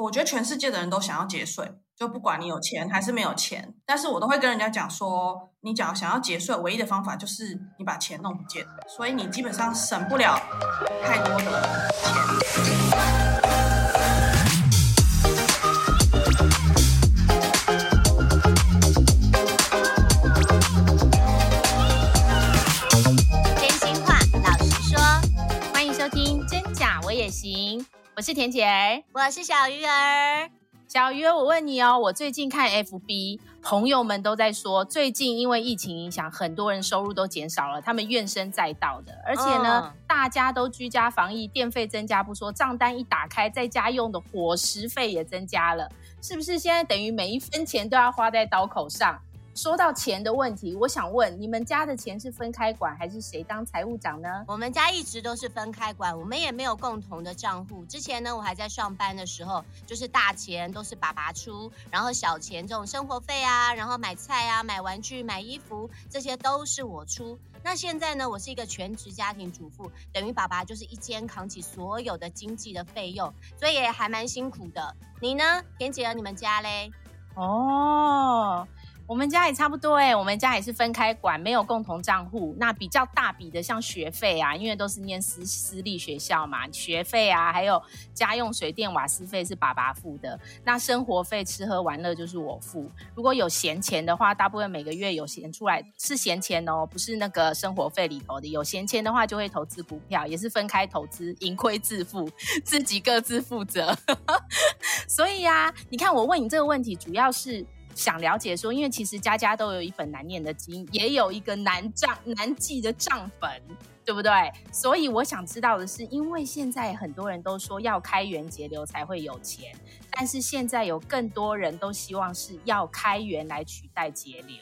我觉得全世界的人都想要节税，就不管你有钱还是没有钱，但是我都会跟人家讲说，你只要想要节税，唯一的方法就是你把钱弄不见，所以你基本上省不了太多的钱。我是田姐儿，我是小鱼儿。小鱼儿，我问你哦，我最近看 FB，朋友们都在说，最近因为疫情影响，很多人收入都减少了，他们怨声载道的。而且呢，嗯、大家都居家防疫，电费增加不说，账单一打开，在家用的伙食费也增加了，是不是？现在等于每一分钱都要花在刀口上。说到钱的问题，我想问你们家的钱是分开管，还是谁当财务长呢？我们家一直都是分开管，我们也没有共同的账户。之前呢，我还在上班的时候，就是大钱都是爸爸出，然后小钱这种生活费啊，然后买菜啊、买玩具、买衣服，这些都是我出。那现在呢，我是一个全职家庭主妇，等于爸爸就是一肩扛起所有的经济的费用，所以也还蛮辛苦的。你呢，田姐儿，你们家嘞？哦。我们家也差不多哎，我们家也是分开管，没有共同账户。那比较大笔的，像学费啊，因为都是念私私立学校嘛，学费啊，还有家用水电瓦斯费是爸爸付的。那生活费吃喝玩乐就是我付。如果有闲钱的话，大部分每个月有闲出来是闲钱哦，不是那个生活费里头的。有闲钱的话，就会投资股票，也是分开投资，盈亏自负，自己各自负责。所以呀，你看我问你这个问题，主要是。想了解说，因为其实家家都有一本难念的经，也有一个难账难记的账本，对不对？所以我想知道的是，因为现在很多人都说要开源节流才会有钱，但是现在有更多人都希望是要开源来取代节流。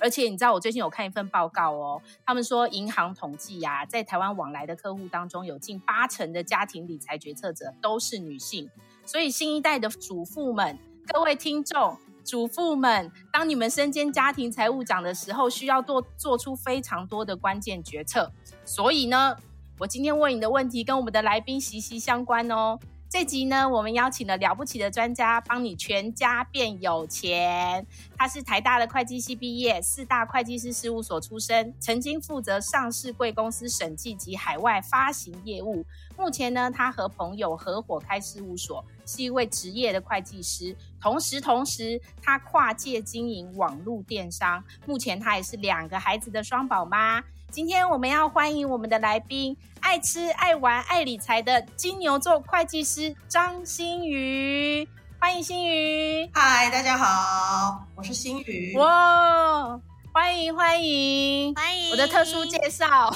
而且你知道，我最近有看一份报告哦，他们说银行统计呀，在台湾往来的客户当中，有近八成的家庭理财决策者都是女性，所以新一代的主妇们，各位听众。主妇们，当你们身兼家庭财务长的时候，需要做做出非常多的关键决策。所以呢，我今天问你的问题跟我们的来宾息息相关哦。这集呢，我们邀请了了不起的专家，帮你全家变有钱。他是台大的会计系毕业，四大会计师事务所出身，曾经负责上市贵公司审计及海外发行业务。目前呢，他和朋友合伙开事务所，是一位职业的会计师。同时，同时他跨界经营网络电商。目前他也是两个孩子的双宝妈。今天我们要欢迎我们的来宾，爱吃、爱玩、爱理财的金牛座会计师张欣瑜，欢迎欣瑜。嗨，大家好，我是欣瑜。哇，欢迎欢迎欢迎！我的特殊介绍，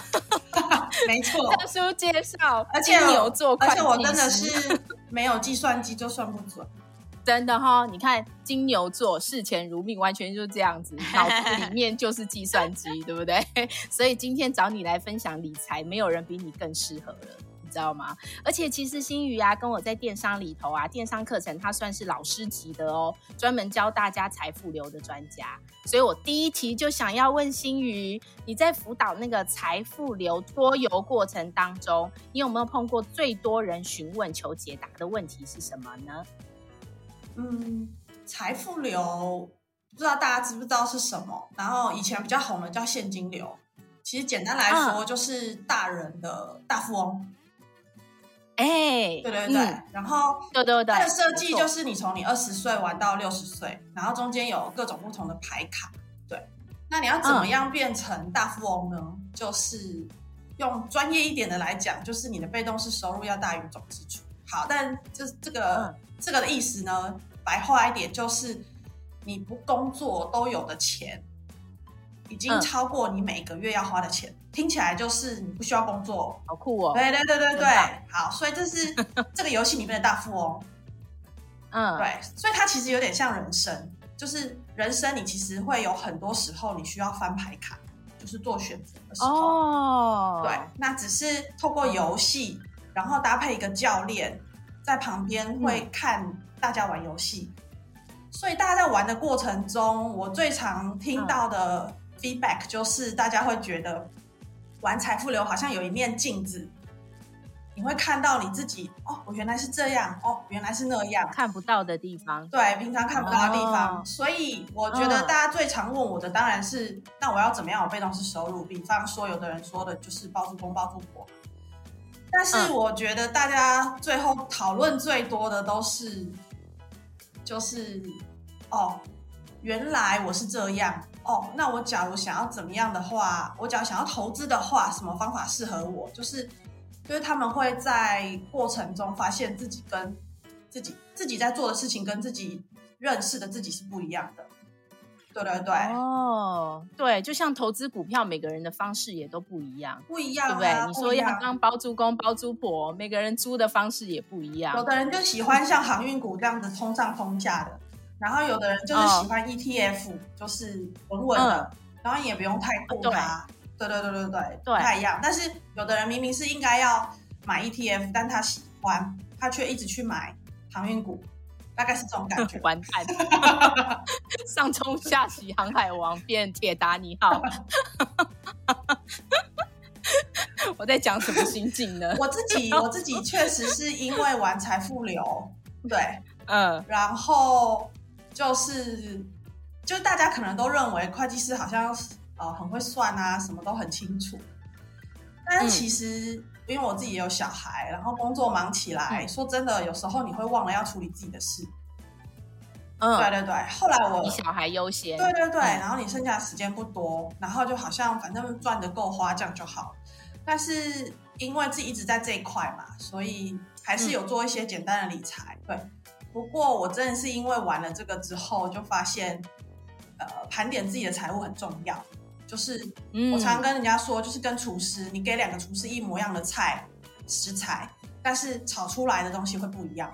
没错，特殊介绍，而且金牛座会计师，而且我真的是没有计算机就算不准。真的哈、你看金牛座视钱如命，完全就是这样子，脑子里面就是计算机，对不对？所以今天找你来分享理财，没有人比你更适合了，知道吗？而且其实欣瑜啊，跟我在电商里头啊，电商课程他算是老师级的哦，专门教大家财富流的专家。所以我第一题就想要问欣瑜，你在辅导那个财富流多游过程当中，你有没有碰过最多人询问求解答的问题是什么呢？嗯，财富流不知道大家知不知道是什么？然后以前比较红的叫现金流，其实简单来说就是大人的大富翁。哎、欸，对对对，嗯、然后对对对，它的设计就是你从你二十岁玩到六十岁，然后中间有各种不同的牌卡。对，那你要怎么样变成大富翁呢？嗯、就是用专业一点的来讲，就是你的被动式收入要大于总支出。好，但这这个。嗯这个的意思呢，白话一点就是，你不工作都有的钱，已经超过你每个月要花的钱。嗯、听起来就是你不需要工作，好酷哦！对对对对对，好，所以这是 这个游戏里面的大富翁。嗯，对，所以它其实有点像人生，就是人生你其实会有很多时候你需要翻牌卡，就是做选择的时候。哦，对，那只是透过游戏，然后搭配一个教练。在旁边会看大家玩游戏，嗯，所以大家在玩的过程中，我最常听到的 feedback 就是大家会觉得玩财富流好像有一面镜子，你会看到你自己哦，我原来是这样哦，原来是那样，看不到的地方，对，平常看不到的地方。哦、所以我觉得大家最常问我的当然是，嗯、那我要怎么样有被动式收入？比方说，有的人说的就是包租公包租婆，但是我觉得大家最后讨论最多的都是，就是哦，原来我是这样哦，那我假如想要怎么样的话，我假如想要投资的话，什么方法适合我？就是。就是他们会在过程中发现自己跟自己自己在做的事情跟自己认识的自己是不一样的，对对对。哦，对，就像投资股票，每个人的方式也都不一样，不一样，对不对？你说要当包租公、包租婆，每个人租的方式也不一样。有的人就喜欢像航运股这样子通上通下的，然后有的人就是喜欢 ETF，、哦、就是稳稳的，嗯、然后也不用太过它。对对对对对，不太一样。但是有的人明明是应该要买 ETF，但他喜欢，他却一直去买航运股，大概是这种感觉。完蛋，上冲下洗，航海王变铁达尼号。我在讲什么心境呢？我自己我自己确实是因为玩财富流，对，嗯，然后就是，就大家可能都认为会计师好像。呃，很会算啊，什么都很清楚。但是其实，嗯、因为我自己也有小孩，然后工作忙起来，嗯、说真的，有时候你会忘了要处理自己的事。嗯，对对对。后来我以小孩优先。对对对，嗯、然后你剩下的时间不多，然后就好像反正赚的够花这样就好。但是因为自己一直在这一块嘛，所以还是有做一些简单的理财。嗯、对，不过我真的是因为玩了这个之后，就发现，呃，盘点自己的财务很重要。就是我常常跟人家说，就是跟厨师，你给两个厨师一模一样的菜食材，但是炒出来的东西会不一样。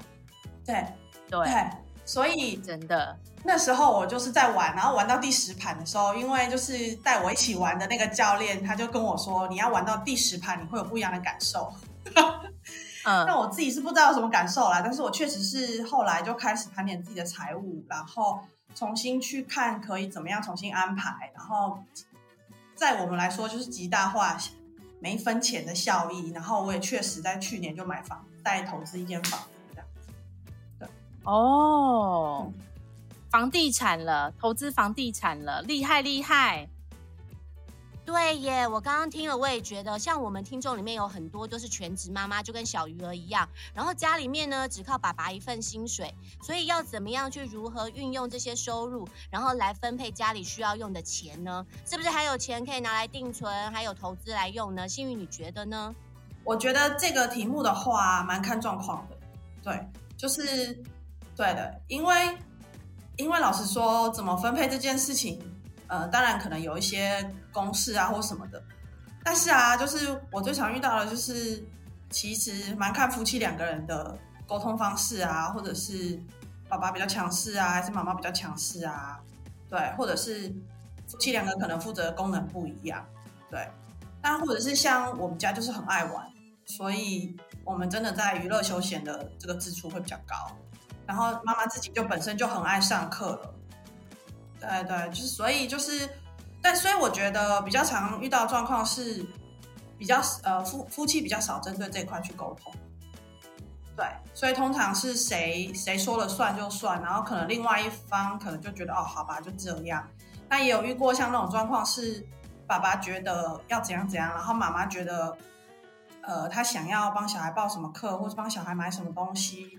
对对，对，所以真的那时候我就是在玩，然后玩到第十盘的时候，因为就是带我一起玩的那个教练，他就跟我说，你要玩到第十盘，你会有不一样的感受。嗯，那我自己是不知道有什么感受啦，但是我确实是后来就开始盘点自己的财务，然后重新去看可以怎么样重新安排，然后。在我们来说，就是极大化每一分钱的效益。然后我也确实在去年就买房，再投资一间房子这样子。对哦，嗯、房地产了，投资房地产了，厉害厉害。对耶，我刚刚听了，我也觉得，像我们听众里面有很多都是全职妈妈，就跟小鱼儿一样，然后家里面呢只靠爸爸一份薪水，所以要怎么样去如何运用这些收入，然后来分配家里需要用的钱呢？是不是还有钱可以拿来定存，还有投资来用呢？幸运，你觉得呢？我觉得这个题目的话，蛮看状况的。对，就是对的，因为因为老实说，怎么分配这件事情。呃，当然可能有一些公式啊或什么的，但是啊，就是我最常遇到的，就是其实蛮看夫妻两个人的沟通方式啊，或者是爸爸比较强势啊，还是妈妈比较强势啊，对，或者是夫妻两个可能负责的功能不一样，对，但或者是像我们家就是很爱玩，所以我们真的在娱乐休闲的这个支出会比较高，然后妈妈自己就本身就很爱上课了。对对，就是所以就是，但所以我觉得比较常遇到状况是，比较呃夫夫妻比较少针对这块去沟通。对，所以通常是谁谁说了算就算，然后可能另外一方可能就觉得哦，好吧，就这样。那也有遇过像那种状况是，爸爸觉得要怎样怎样，然后妈妈觉得，呃，他想要帮小孩报什么课，或者帮小孩买什么东西，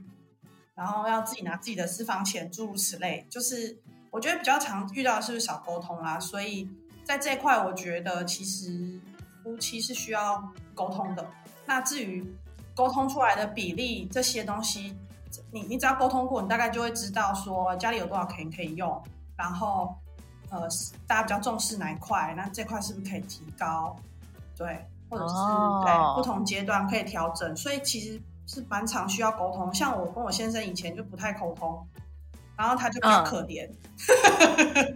然后要自己拿自己的私房钱，诸如此类，就是。我觉得比较常遇到的是少沟通啊，所以在这一块，我觉得其实夫妻是需要沟通的。那至于沟通出来的比例这些东西，你你只要沟通过，你大概就会知道说家里有多少钱可以用，然后呃大家比较重视哪一块，那这块是不是可以提高？对，或者是、oh. 对不同阶段可以调整，所以其实是蛮常需要沟通。像我跟我先生以前就不太沟通。然后他就比较可怜。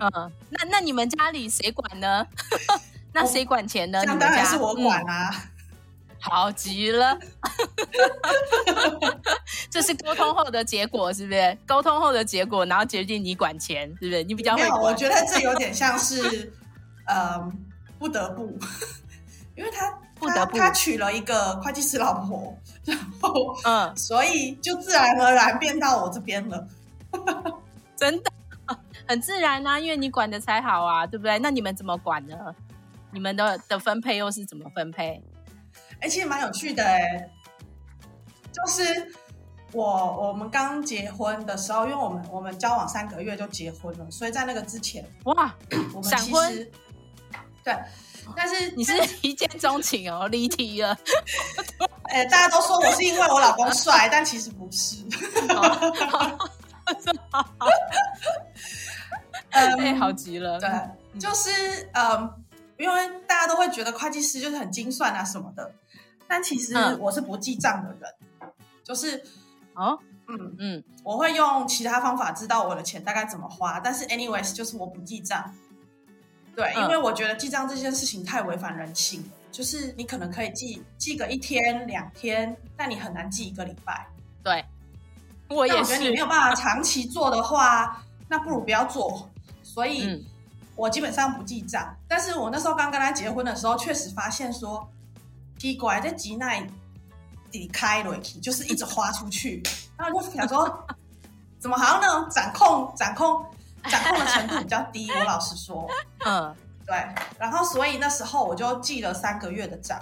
嗯，嗯，那那你们家里谁管呢？那谁管钱呢？那当然是我管啊。嗯、好极了。这是沟通后的结果，是不是？沟通后的结果，然后决定你管钱，是不是？你比较会管。我觉得这有点 像是，呃，不得不，因为他不得不他，他娶了一个会计师老婆，然后嗯，所以就自然而然变到我这边了。真的 很自然啊，因为你管的才好啊，对不对？那你们怎么管呢？你们的的分配又是怎么分配？哎、欸，其实蛮有趣的哎、欸，就是我我们刚结婚的时候，因为我们我们交往三个月就结婚了，所以在那个之前，哇，我们其实对，但是你是一见钟情哦，离题了。哎、欸，大家都说我是因为我老公帅，但其实不是。嗯，哎，好极了。对，就是嗯，因为大家都会觉得会计师就是很精算啊什么的，但其实我是不记账的人，嗯、就是哦，嗯嗯，我会用其他方法知道我的钱大概怎么花，但是 anyways 就是我不记账。对，因为我觉得记账这件事情太违反人性了，就是你可能可以记记个一天两天，但你很难记一个礼拜。对。我也是，我觉得你没有办法长期做的话，那不如不要做。所以，我基本上不记账。但是我那时候刚跟他结婚的时候，确实发现说，奇怪，在吉奈底开了，就是一直花出去。然后我就想说，怎么好像那种掌控、掌控、掌控的程度比较低？我老实说，嗯，对。然后，所以那时候我就记了三个月的账。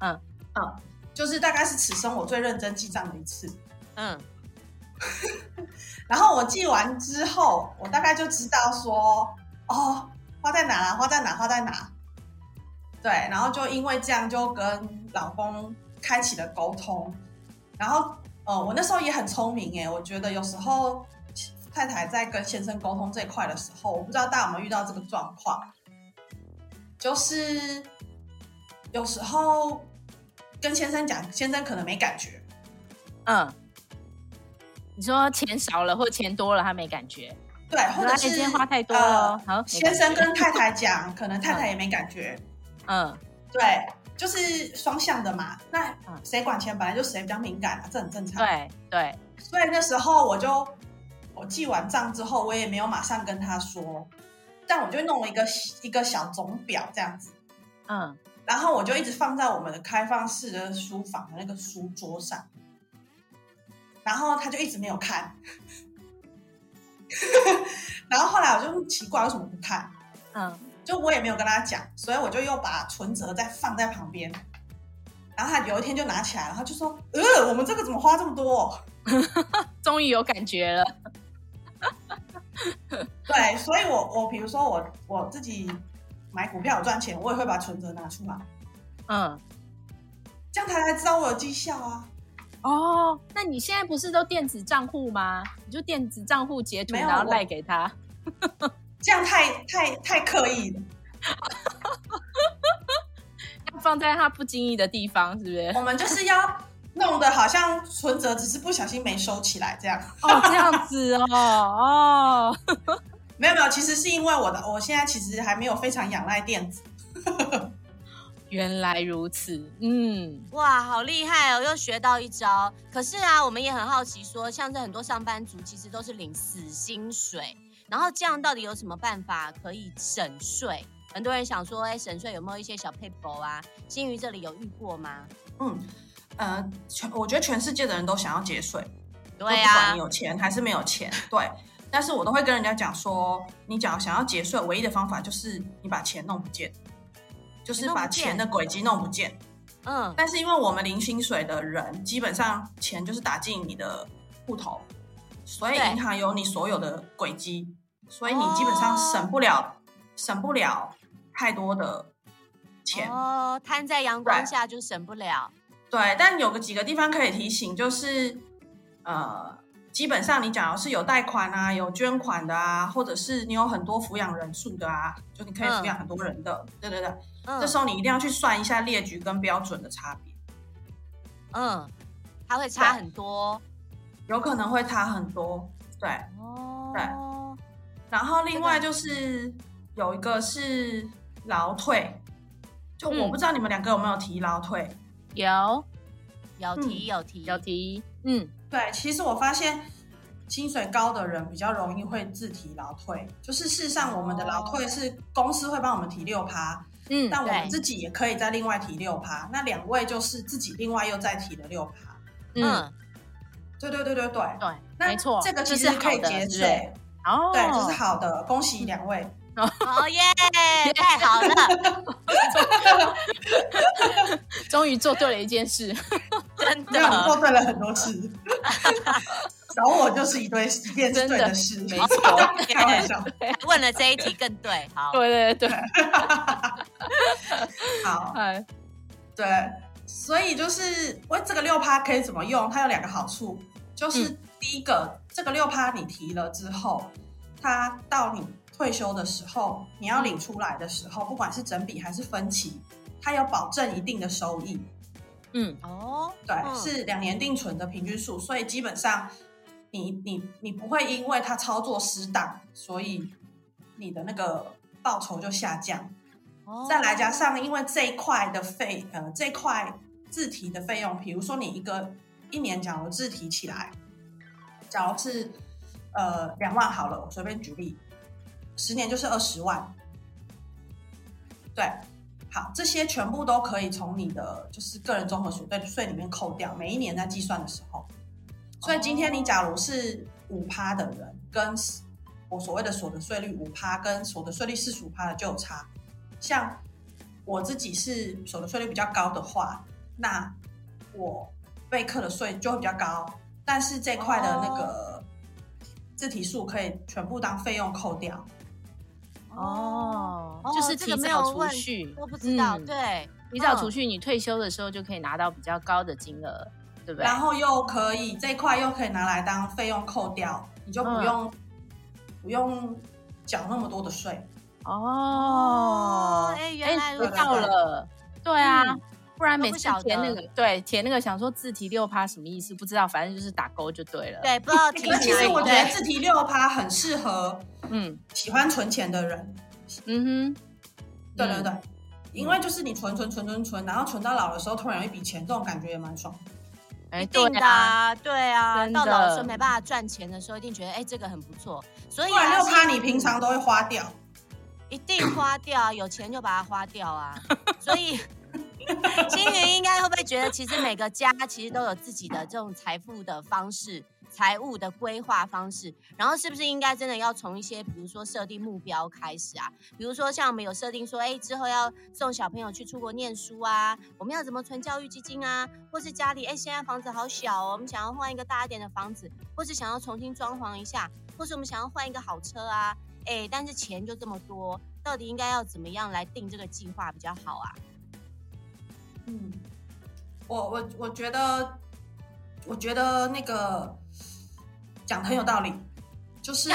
嗯嗯，就是大概是此生我最认真记账的一次。嗯。然后我记完之后，我大概就知道说，哦，花在哪啦，花在哪，花在哪。对，然后就因为这样，就跟老公开启了沟通。然后，呃，我那时候也很聪明诶，我觉得有时候太太在跟先生沟通这一块的时候，我不知道大家有没有遇到这个状况，就是有时候跟先生讲，先生可能没感觉，嗯。你说钱少了或钱多了，他没感觉。对，或者是今天花太多了。好、呃，先生跟太太讲，可能太太也没感觉。嗯，对，就是双向的嘛。那谁管钱，本来就谁比较敏感啊，这很正常。对对。所以那时候我就我记完账之后，我也没有马上跟他说，但我就弄了一个一个小总表这样子。嗯，然后我就一直放在我们的开放式的书房的那个书桌上。然后他就一直没有看，然后后来我就奇怪为什么不看，嗯，就我也没有跟他讲，所以我就又把存折再放在旁边，然后他有一天就拿起来了，他就说：“呃，我们这个怎么花这么多？” 终于有感觉了，对，所以我我比如说我我自己买股票有赚钱，我也会把存折拿出来，嗯，这样他才知道我有绩效啊。哦，那你现在不是都电子账户吗？你就电子账户截图，然后赖给他，这样太太太刻意了，要放在他不经意的地方，是不是？我们就是要弄得好像存折只是不小心没收起来这样。哦，这样子哦，哦，没有没有，其实是因为我的，我现在其实还没有非常仰赖电子。原来如此，嗯，哇，好厉害哦，又学到一招。可是啊，我们也很好奇说，说像是很多上班族其实都是领死薪水，然后这样到底有什么办法可以省税？很多人想说，哎，省税有没有一些小撇步啊？新瑜这里有遇过吗？嗯，呃，全我觉得全世界的人都想要节税，对呀、啊，不管你有钱还是没有钱，对。但是我都会跟人家讲说，你讲想要节税，唯一的方法就是你把钱弄不见。就是把钱的轨迹弄不见，嗯，但是因为我们零薪水的人，基本上钱就是打进你的户头，所以银行有你所有的轨迹，所以你基本上省不了，哦、省不了太多的钱哦，摊在阳光下就省不了。对，对，但有个几个地方可以提醒，就是呃。基本上，你假如是有贷款啊，有捐款的啊，或者是你有很多抚养人数的啊，就你可以抚养很多人的，嗯、对对对、嗯，这时候你一定要去算一下列举跟标准的差别。嗯，它会差很多，有可能会差很多，对，哦，对。然后另外就是有一个是劳退，就我不知道你们两个有没有提劳退，有，有提有提。有提，嗯。对，其实我发现薪水高的人比较容易会自提劳退，就是事实上我们的劳退是公司会帮我们提六趴，嗯，但我们自己也可以再另外提六趴，那两位就是自己另外又再提了六趴。嗯，对对对对对。对，没错，这个其实可以节税？哦，对，这是好的，恭喜两位。哦。耶！太好了，终于做对了一件事，真的。做对了很多事。找我就是一堆一件对的事，没错。开玩笑，问了这一题更对，好，对对对，好，对，所以就是喂这个六趴可以怎么用？它有两个好处，就是第一个，嗯、这个六趴你提了之后，它到你。退休的时候，你要领出来的时候，嗯、不管是整笔还是分期，它有保证一定的收益。嗯，哦，对，嗯、是两年定存的平均数，所以基本上你你你不会因为他操作失当，所以你的那个报酬就下降。哦、再来加上，因为这一块的费呃这一块自提的费用，比如说你一个一年假如自提起来，假如是呃两万好了，我随便举例。十年就是二十万，对，好，这些全部都可以从你的就是个人综合所得税里面扣掉，每一年在计算的时候。所以今天你假如是五趴的人，跟我所谓的所得税率五趴，跟所得税率四十五趴的就有差。像我自己是所得税率比较高的话，那我被课的税就会比较高，但是这块的那个自提数可以全部当费用扣掉。哦，就是提早储蓄，我不知道。对，提早储蓄，你退休的时候就可以拿到比较高的金额，对不对？然后又可以这一块又可以拿来当费用扣掉，你就不用不用缴那么多的税。哦，哎，原来知道了。对啊，不然每次填那个，对，填那个想说自提六趴什么意思？不知道，反正就是打勾就对了。对，不知道提。其实我觉得自提六趴很适合。嗯，喜欢存钱的人，嗯哼，对对对，嗯、因为就是你存存存存存，然后存到老的时候突然有一笔钱，这种感觉也蛮爽。哎，对啊，对啊，的到老的时候没办法赚钱的时候，一定觉得哎，这个很不错。所以六趴你平常都会花掉，一定花掉，有钱就把它花掉啊。所以，青云应该会不会觉得，其实每个家其实都有自己的这种财富的方式？财务的规划方式，然后是不是应该真的要从一些，比如说设定目标开始啊？比如说像我们有设定说，哎，之后要送小朋友去出国念书啊，我们要怎么存教育基金啊？或是家里，哎，现在房子好小哦，我们想要换一个大一点的房子，或是想要重新装潢一下，或是我们想要换一个好车啊？哎，但是钱就这么多，到底应该要怎么样来定这个计划比较好啊？嗯，我我我觉得，我觉得那个。讲的很有道理，就是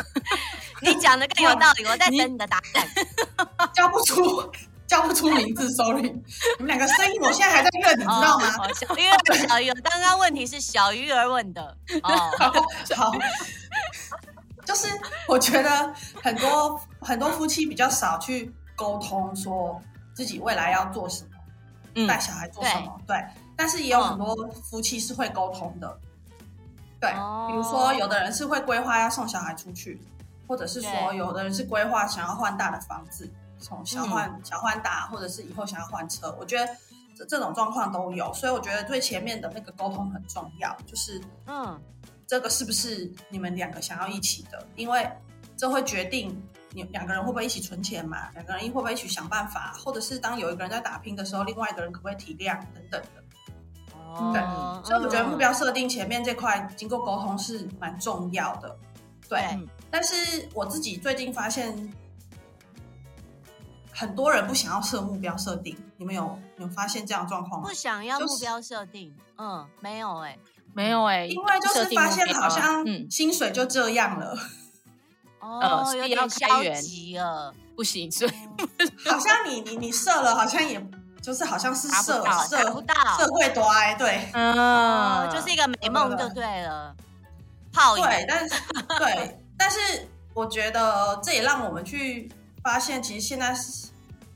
你讲的更有道理。我在等你的答案，叫不出叫不出名字，sorry。你们两个声音，我现在还在认，你知道吗？小鱼儿，小鱼儿，刚刚问题是小鱼儿问的。哦，好，就是我觉得很多很多夫妻比较少去沟通，说自己未来要做什么，带小孩做什么，对。但是也有很多夫妻是会沟通的。对，比如说有的人是会规划要送小孩出去，或者是说有的人是规划想要换大的房子，从小换、嗯、小换大，或者是以后想要换车。我觉得这这种状况都有，所以我觉得最前面的那个沟通很重要，就是嗯，这个是不是你们两个想要一起的？因为这会决定你两个人会不会一起存钱嘛，两个人会不会一起想办法，或者是当有一个人在打拼的时候，另外一个人可不可以体谅等等的。对，所以我觉得目标设定前面这块经过沟通是蛮重要的。对，但是我自己最近发现，很多人不想要设目标设定。你们有有发现这样状况吗？不想要目标设定，嗯，没有哎，没有哎，因为就是发现好像薪水就这样了。哦，有点消极了，不行，所以好像你你你设了，好像也。就是好像是社社不到。社会多爱对，嗯，就是一个美梦就对了，泡对，但是对，但是我觉得这也让我们去发现，其实现在是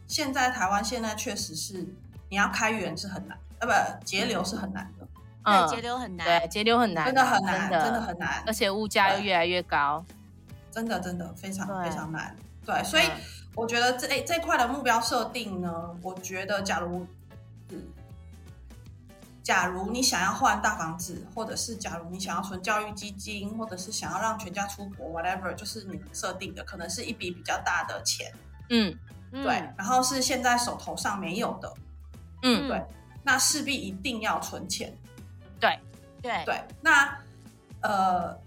现在台湾现在确实是你要开源是很难，呃，不节流是很难的，对，节流很难，对，节流很难，真的很难，真的很难，而且物价又越来越高，真的真的非常非常难，对，所以我觉得这诶这块的目标设定呢，我觉得假如，嗯，假如你想要换大房子，或者是假如你想要存教育基金，或者是想要让全家出国，whatever，就是你设定的，可能是一笔比较大的钱，嗯，对，然后是现在手头上没有的，嗯，对，那势必一定要存钱，对，对，对，那呃，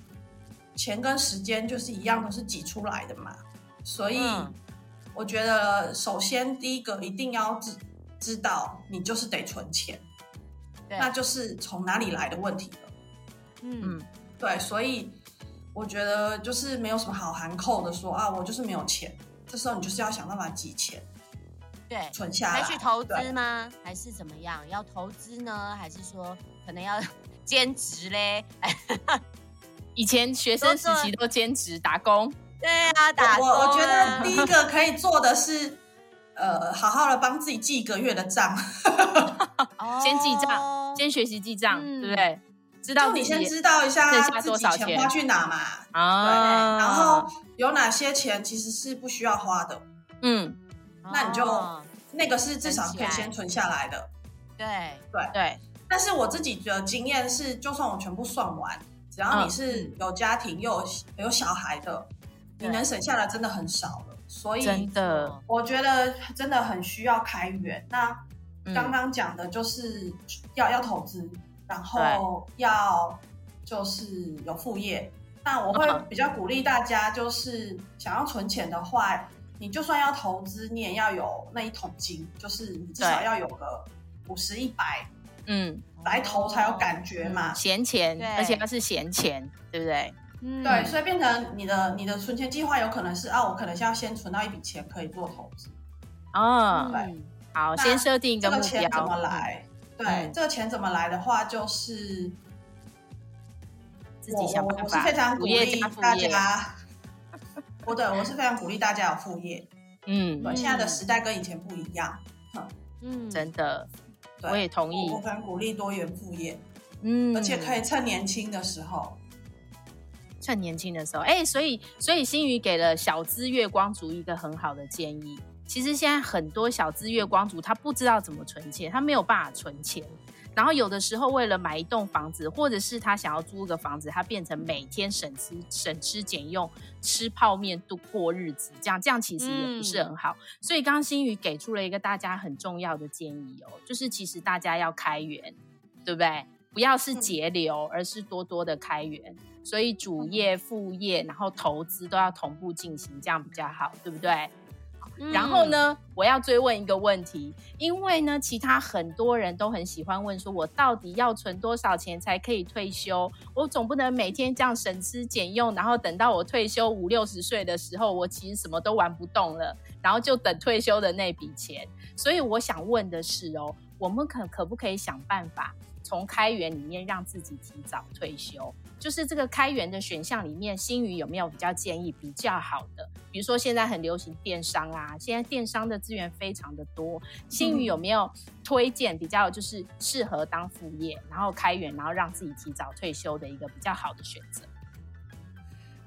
钱跟时间就是一样，都是挤出来的嘛，所以。嗯我觉得首先第一个一定要知知道，你就是得存钱，那就是从哪里来的问题了。嗯，对，所以我觉得就是没有什么好含扣的说啊，我就是没有钱，这时候你就是要想办法挤钱，对，存下来。还去投资吗？还是怎么样？要投资呢？还是说可能要 兼职嘞？以前学生时期都兼职打工。对啊，打工啊，我我觉得第一个可以做的是，呃，好好的帮自己记一个月的账，先记账，先学习记账，嗯、对不对？知道你先知道一下自己钱花去哪嘛，啊，对，然后有哪些钱其实是不需要花的，嗯，那你就、哦、那个是至少可以先存下来的，对对对。但是我自己的经验是，就算我全部算完，只要你是有家庭又有有小孩的。你能省下来真的很少了，所以真的，我觉得真的很需要开源。那刚刚讲的就是要、嗯、要投资，然后要就是有副业。那我会比较鼓励大家，就是想要存钱的话，你就算要投资，你也要有那一桶金，就是你至少要有个五十一百，嗯，来投才有感觉嘛。闲钱，而且它是闲钱，对不对？嗯、对，所以变成你的你的存钱计划有可能是啊，我可能先要先存到一笔钱可以做投资。哦，对，好，先设定一个目标。这个钱怎么来？对，嗯、这个钱怎么来的话，就是自己想办法。我我是非常鼓励大家，我对我是非常鼓励大家有副业。嗯，对，现在的时代跟以前不一样。嗯，真的，我也同意。我反鼓励多元副业。嗯，而且可以趁年轻的时候。趁年轻的时候，哎、欸，所以所以新宇给了小资月光族一个很好的建议。其实现在很多小资月光族他不知道怎么存钱，他没有办法存钱。然后有的时候为了买一栋房子，或者是他想要租个房子，他变成每天省吃省吃俭用，吃泡面度过日子，这样这样其实也不是很好。嗯、所以刚刚新宇给出了一个大家很重要的建议哦，就是其实大家要开源，对不对？不要是节流，而是多多的开源。所以主业、副业，然后投资都要同步进行，这样比较好，对不对？然后呢，我要追问一个问题，因为呢，其他很多人都很喜欢问说，我到底要存多少钱才可以退休？我总不能每天这样省吃俭用，然后等到我退休五六十岁的时候，我其实什么都玩不动了，然后就等退休的那笔钱。所以我想问的是哦，我们可可不可以想办法从开源里面让自己提早退休？就是这个开源的选项里面，新宇有没有比较建议比较好的？比如说现在很流行电商啊，现在电商的资源非常的多，新宇有没有推荐比较就是适合当副业，然后开源，然后让自己提早退休的一个比较好的选择？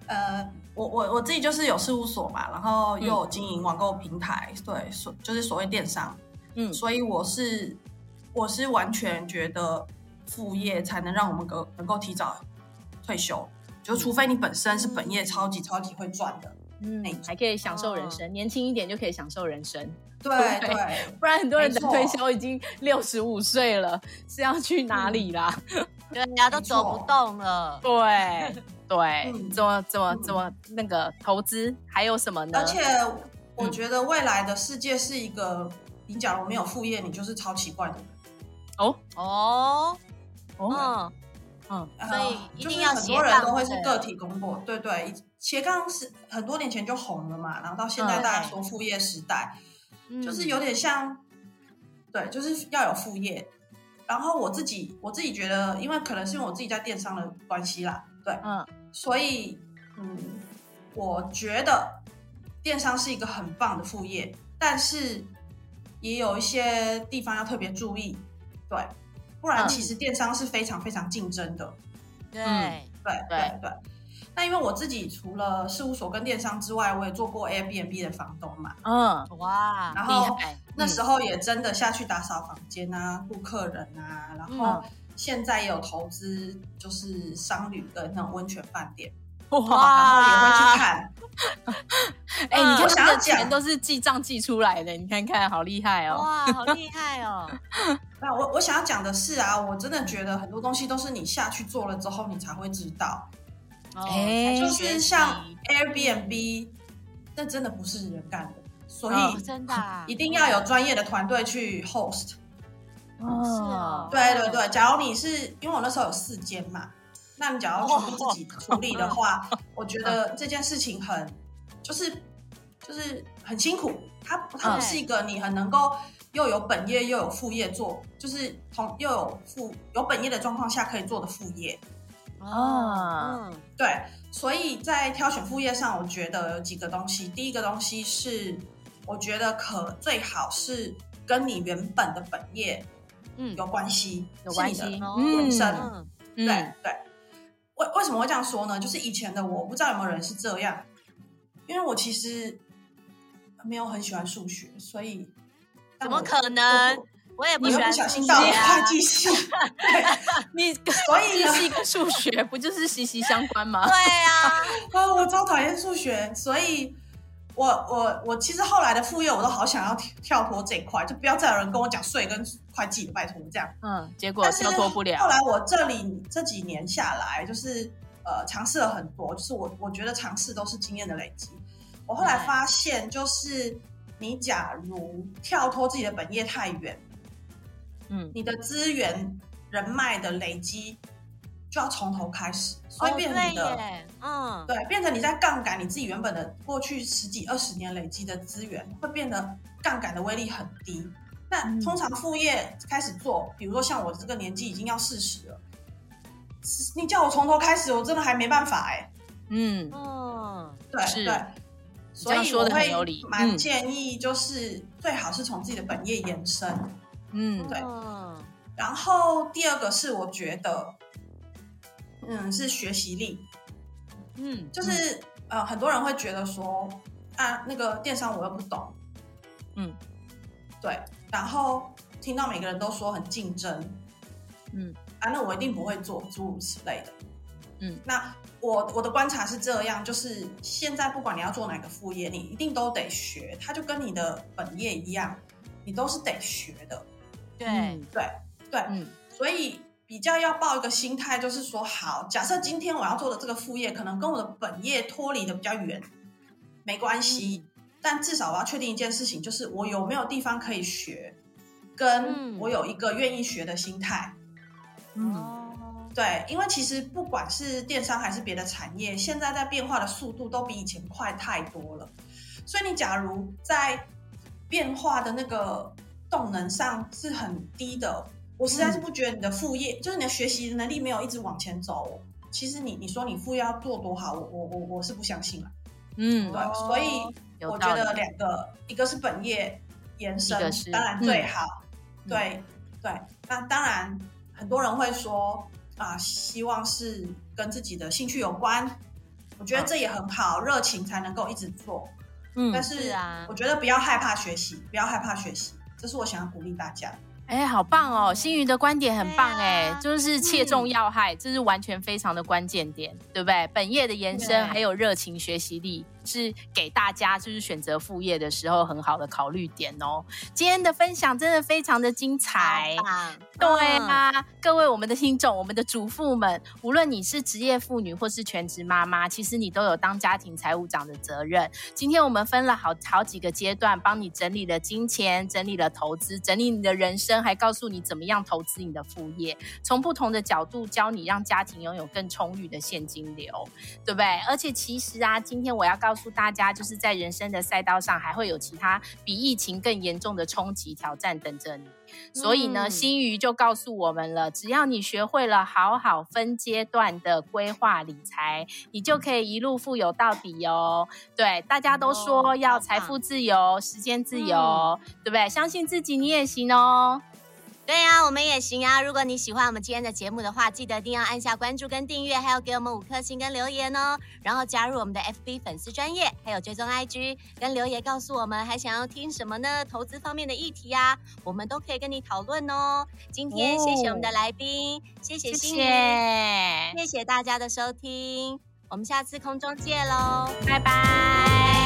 呃，我我我自己就是有事务所嘛，然后又有经营网购平台，嗯、对，所就是所谓电商，嗯，所以我是我是完全觉得副业才能让我们能能够提早。退休，就除非你本身是本业超级超级会赚的，嗯，还可以享受人生，哦、年轻一点就可以享受人生，对对，对，不然很多人的退休已经六十五岁了，是要去哪里啦？对，人家都走不动了，对对，怎么怎么怎么那个投资还有什么呢？而且我觉得未来的世界是一个，你假如没有副业，你就是超奇怪的人。哦。哦。哦。嗯。嗯，所以一定要斜杠，就是很多人都会是个体工作，对对，斜杠是很多年前就红了嘛，然后到现在大家说副业时代，嗯、就是有点像，对，就是要有副业。然后我自己我自己觉得，因为可能是因为我自己在电商的关系啦，对，嗯，所以嗯，我觉得电商是一个很棒的副业，但是也有一些地方要特别注意，对。不然，其实电商是非常非常竞争的。对、嗯、对对对。那因为我自己除了事务所跟电商之外，我也做过 Airbnb 的房东嘛。嗯，哇，然后那时候也真的下去打扫房间啊，顾客人啊，然后现在也有投资，就是商旅跟那种温泉饭店。哇，然后也会去看。哎、欸，你看我想要钱都是记账记出来的，你看看，好厉害哦！哇，好厉害哦！那我我想要讲的是啊，我真的觉得很多东西都是你下去做了之后，你才会知道。哎、哦，就是像 Airbnb，那真的不是人干的，所以、哦、真的、啊、一定要有专业的团队去 host。哦，是哦。对对对，假如你是因为我那时候有四间嘛。那你假如全部自己处理的话，哦、我觉得这件事情很，就是就是很辛苦。它它不是一个你很能够又有本业又有副业做，就是同又有副有本业的状况下可以做的副业。哦，对，所以在挑选副业上，我觉得有几个东西。第一个东西是，我觉得可最好是跟你原本的本业嗯。有关系，有关系，原生，嗯，对对。为为什么会这样说呢？就是以前的我不知道有没有人是这样，因为我其实没有很喜欢数学，所以怎么可能？我，也不喜欢、啊、不小心到了会计系，你所以是跟数学不就是息息相关吗？对啊，啊，我超讨厌数学，所以。我我我其实后来的副业我都好想要跳跳脱这一块，就不要再有人跟我讲税跟会计的，拜托这样。嗯，结果跳脱不了。后来我这里这几年下来，就是呃尝试了很多，就是我我觉得尝试都是经验的累积。我后来发现，就是你假如跳脱自己的本业太远，嗯，你的资源人脉的累积。就要从头开始，所以变成你的，哦、嗯，对，变成你在杠杆你自己原本的过去十几二十年累积的资源，会变得杠杆的威力很低。那通常副业开始做，比如说像我这个年纪已经要四十了，你叫我从头开始，我真的还没办法哎、欸。嗯嗯，对对，所以我会蛮建议，就是最好是从自己的本业延伸。嗯，对。然后第二个是我觉得。嗯，是学习力。嗯，就是、嗯、呃，很多人会觉得说啊，那个电商我又不懂。嗯，对。然后听到每个人都说很竞争。嗯，啊，那我一定不会做，诸如此类的。嗯，那我我的观察是这样，就是现在不管你要做哪个副业，你一定都得学，它就跟你的本业一样，你都是得学的。对、嗯、对对，嗯，所以。比较要抱一个心态，就是说，好，假设今天我要做的这个副业，可能跟我的本业脱离的比较远，没关系，嗯、但至少我要确定一件事情，就是我有没有地方可以学，跟我有一个愿意学的心态。嗯，对，因为其实不管是电商还是别的产业，现在在变化的速度都比以前快太多了，所以你假如在变化的那个动能上是很低的。我实在是不觉得你的副业、嗯、就是你的学习能力没有一直往前走。其实你你说你副业要做多好，我我我我是不相信了。嗯，对，所以我觉得两个，一个是本业延伸，当然最好。嗯、对对，那当然很多人会说啊，希望是跟自己的兴趣有关。我觉得这也很好，热情才能够一直做。嗯，但是啊，我觉得不要害怕学习，不要害怕学习，这是我想要鼓励大家。哎，好棒哦！星云的观点很棒哎，啊、就是切中要害，嗯、这是完全非常的关键点，对不对？本业的延伸，还有热情学习力。是给大家就是选择副业的时候很好的考虑点哦。今天的分享真的非常的精彩，对啊，嗯、各位我们的听众，我们的主妇们，无论你是职业妇女或是全职妈妈，其实你都有当家庭财务长的责任。今天我们分了好好几个阶段，帮你整理了金钱，整理了投资，整理你的人生，还告诉你怎么样投资你的副业，从不同的角度教你让家庭拥有更充裕的现金流，对不对？而且其实啊，今天我要告诉。告诉大家，就是在人生的赛道上，还会有其他比疫情更严重的冲击挑战等着你。所以呢，新鱼就告诉我们了，只要你学会了好好分阶段的规划理财，你就可以一路富有到底哦。对，大家都说要财富自由、时间自由，对不对？相信自己，你也行哦。对呀、啊，我们也行啊。如果你喜欢我们今天的节目的话，记得一定要按下关注跟订阅，还有给我们五颗星跟留言哦。然后加入我们的 FB 粉丝专业，还有追踪 IG 跟留言，告诉我们还想要听什么呢？投资方面的议题啊，我们都可以跟你讨论哦。今天谢谢我们的来宾，哦、谢谢心仪，谢谢大家的收听，我们下次空中见喽，拜拜。